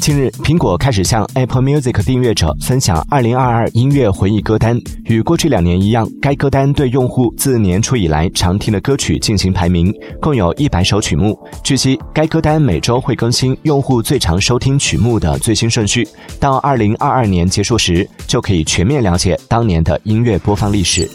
近日，苹果开始向 Apple Music 订阅者分享2022音乐回忆歌单。与过去两年一样，该歌单对用户自年初以来常听的歌曲进行排名，共有一百首曲目。据悉，该歌单每周会更新用户最常收听曲目的最新顺序。到2022年结束时，就可以全面了解当年的音乐播放历史。